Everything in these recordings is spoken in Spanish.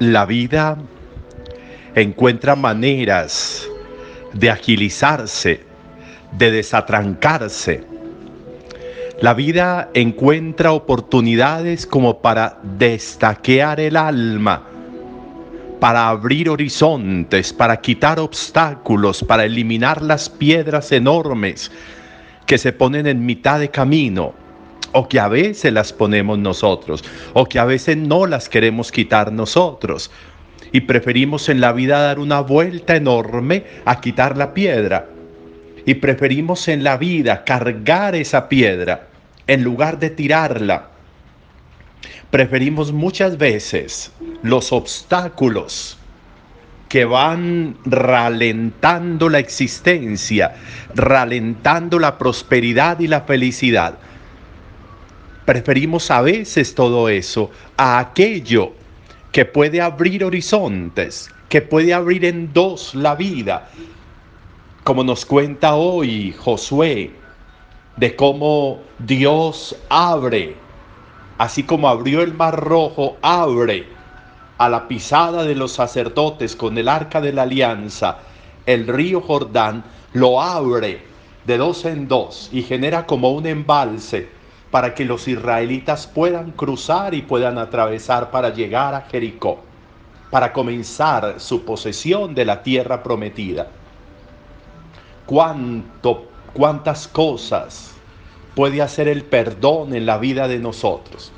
La vida encuentra maneras de agilizarse, de desatrancarse. La vida encuentra oportunidades como para destaquear el alma, para abrir horizontes, para quitar obstáculos, para eliminar las piedras enormes que se ponen en mitad de camino o que a veces las ponemos nosotros, o que a veces no las queremos quitar nosotros. Y preferimos en la vida dar una vuelta enorme a quitar la piedra. Y preferimos en la vida cargar esa piedra en lugar de tirarla. Preferimos muchas veces los obstáculos que van ralentando la existencia, ralentando la prosperidad y la felicidad Preferimos a veces todo eso a aquello que puede abrir horizontes, que puede abrir en dos la vida, como nos cuenta hoy Josué, de cómo Dios abre, así como abrió el mar rojo, abre a la pisada de los sacerdotes con el arca de la alianza, el río Jordán lo abre de dos en dos y genera como un embalse para que los israelitas puedan cruzar y puedan atravesar para llegar a Jericó, para comenzar su posesión de la tierra prometida. ¿Cuánto, cuántas cosas puede hacer el perdón en la vida de nosotros?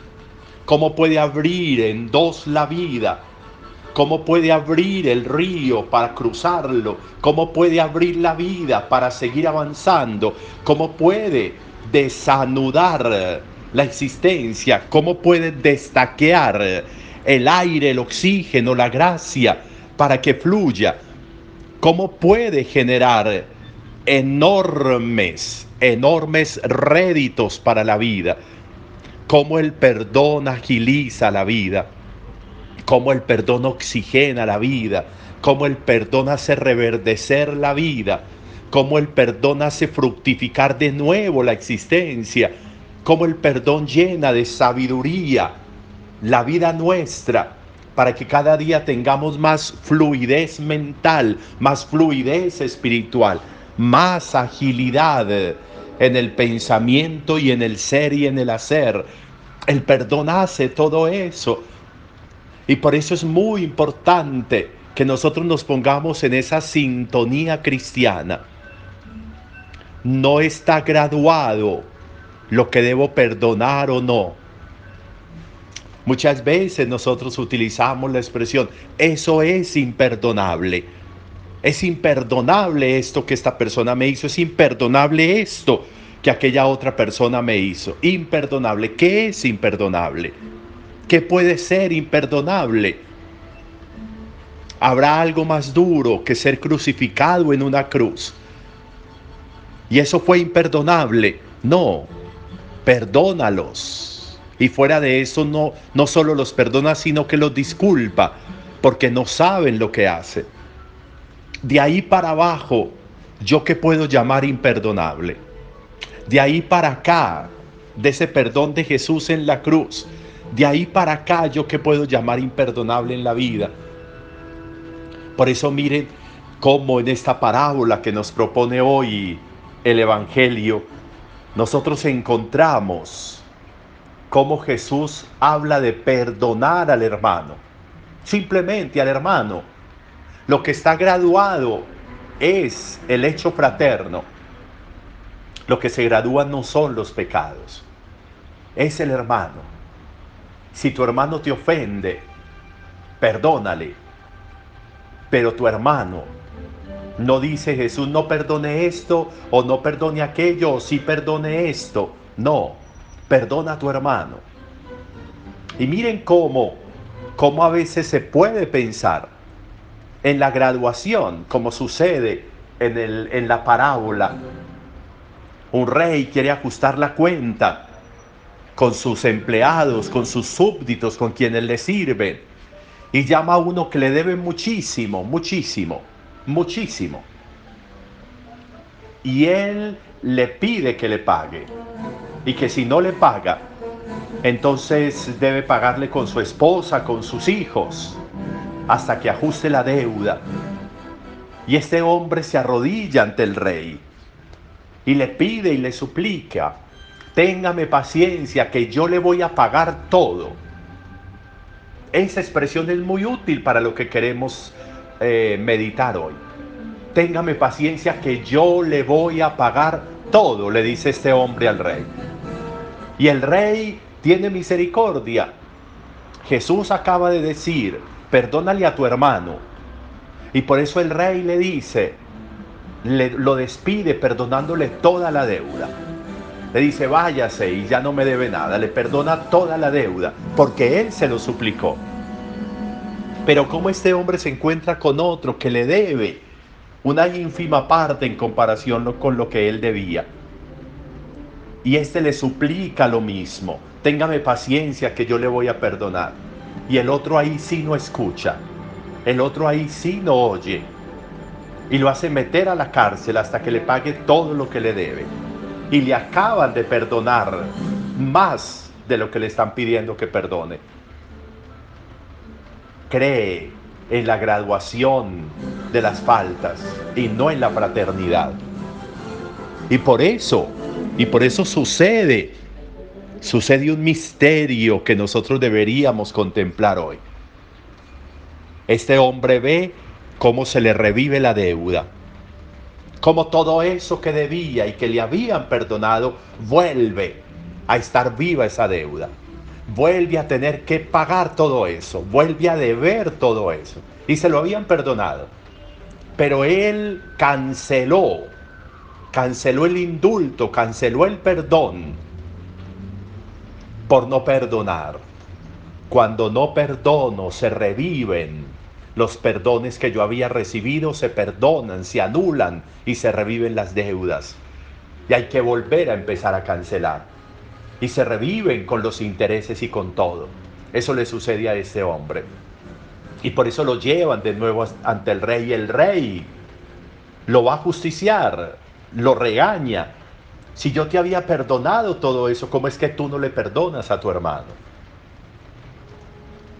¿Cómo puede abrir en dos la vida? ¿Cómo puede abrir el río para cruzarlo? ¿Cómo puede abrir la vida para seguir avanzando? ¿Cómo puede desanudar la existencia, cómo puede destaquear el aire, el oxígeno, la gracia para que fluya, cómo puede generar enormes, enormes réditos para la vida, cómo el perdón agiliza la vida, cómo el perdón oxigena la vida, cómo el perdón hace reverdecer la vida, cómo el perdón hace fructificar de nuevo la existencia, cómo el perdón llena de sabiduría la vida nuestra, para que cada día tengamos más fluidez mental, más fluidez espiritual, más agilidad en el pensamiento y en el ser y en el hacer. El perdón hace todo eso. Y por eso es muy importante que nosotros nos pongamos en esa sintonía cristiana no está graduado lo que debo perdonar o no. Muchas veces nosotros utilizamos la expresión, eso es imperdonable. Es imperdonable esto que esta persona me hizo, es imperdonable esto que aquella otra persona me hizo. Imperdonable. ¿Qué es imperdonable? ¿Qué puede ser imperdonable? ¿Habrá algo más duro que ser crucificado en una cruz? Y eso fue imperdonable. No, perdónalos. Y fuera de eso no, no solo los perdona, sino que los disculpa, porque no saben lo que hace. De ahí para abajo, yo que puedo llamar imperdonable. De ahí para acá, de ese perdón de Jesús en la cruz. De ahí para acá, yo que puedo llamar imperdonable en la vida. Por eso miren cómo en esta parábola que nos propone hoy el Evangelio, nosotros encontramos cómo Jesús habla de perdonar al hermano, simplemente al hermano. Lo que está graduado es el hecho fraterno. Lo que se gradúa no son los pecados, es el hermano. Si tu hermano te ofende, perdónale. Pero tu hermano no dice Jesús, no perdone esto o no perdone aquello o sí perdone esto. No, perdona a tu hermano. Y miren cómo, cómo a veces se puede pensar en la graduación, como sucede en, el, en la parábola. Un rey quiere ajustar la cuenta con sus empleados, con sus súbditos, con quienes le sirven. Y llama a uno que le debe muchísimo, muchísimo muchísimo. Y él le pide que le pague. Y que si no le paga, entonces debe pagarle con su esposa, con sus hijos. hasta que ajuste la deuda. Y este hombre se arrodilla ante el rey y le pide y le suplica, téngame paciencia que yo le voy a pagar todo. Esa expresión es muy útil para lo que queremos eh, meditar hoy. Téngame paciencia que yo le voy a pagar todo, le dice este hombre al rey. Y el rey tiene misericordia. Jesús acaba de decir, perdónale a tu hermano. Y por eso el rey le dice, le, lo despide perdonándole toda la deuda. Le dice, váyase y ya no me debe nada. Le perdona toda la deuda porque él se lo suplicó. Pero como este hombre se encuentra con otro que le debe una ínfima parte en comparación con lo que él debía. Y este le suplica lo mismo, téngame paciencia que yo le voy a perdonar. Y el otro ahí sí no escucha, el otro ahí sí no oye. Y lo hace meter a la cárcel hasta que le pague todo lo que le debe. Y le acaban de perdonar más de lo que le están pidiendo que perdone. Cree en la graduación de las faltas y no en la fraternidad. Y por eso, y por eso sucede, sucede un misterio que nosotros deberíamos contemplar hoy. Este hombre ve cómo se le revive la deuda, cómo todo eso que debía y que le habían perdonado vuelve a estar viva esa deuda vuelve a tener que pagar todo eso, vuelve a deber todo eso. Y se lo habían perdonado. Pero él canceló, canceló el indulto, canceló el perdón por no perdonar. Cuando no perdono, se reviven los perdones que yo había recibido, se perdonan, se anulan y se reviven las deudas. Y hay que volver a empezar a cancelar y se reviven con los intereses y con todo. Eso le sucede a ese hombre. Y por eso lo llevan de nuevo ante el rey. El rey lo va a justiciar, lo regaña. Si yo te había perdonado todo eso, ¿cómo es que tú no le perdonas a tu hermano?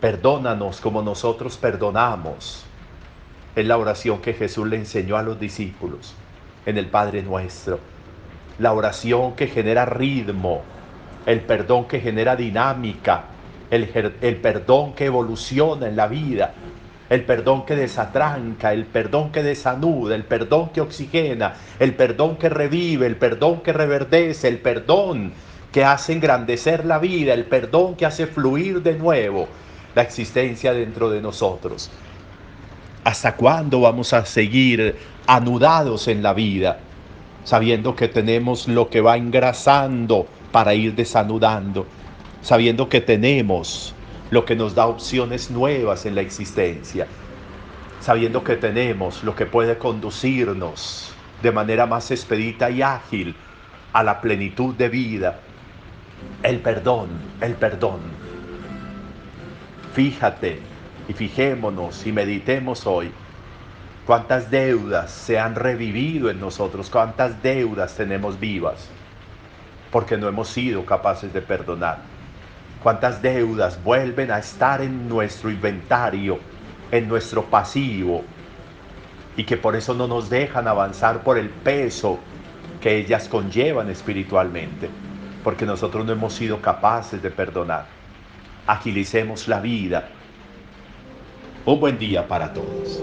Perdónanos como nosotros perdonamos. Es la oración que Jesús le enseñó a los discípulos en el Padre Nuestro. La oración que genera ritmo, el perdón que genera dinámica, el, perdón que evoluciona en la vida, el perdón que desatranca, el perdón que desanuda, el perdón que oxigena, el perdón que revive, el perdón que reverdece, el perdón que hace engrandecer la vida, el perdón que hace fluir de nuevo la existencia dentro de nosotros. ¿Hasta cuándo vamos a seguir anudados en la vida, sabiendo que tenemos lo que va engrasando para ir desanudando, sabiendo que tenemos lo que nos da opciones nuevas en la existencia, sabiendo que tenemos lo que puede conducirnos de manera más expedita y ágil a la plenitud de vida. El perdón, el perdón. Fíjate y fijémonos y meditemos hoy cuántas deudas se han revivido en nosotros, cuántas deudas tenemos vivas porque no hemos sido capaces de perdonar. ¿Cuántas deudas vuelven a estar en nuestro inventario, en nuestro pasivo, y que por eso no nos dejan avanzar por el peso que ellas conllevan espiritualmente? Porque nosotros no hemos sido capaces de perdonar. Agilicemos la vida. Un buen día para todos.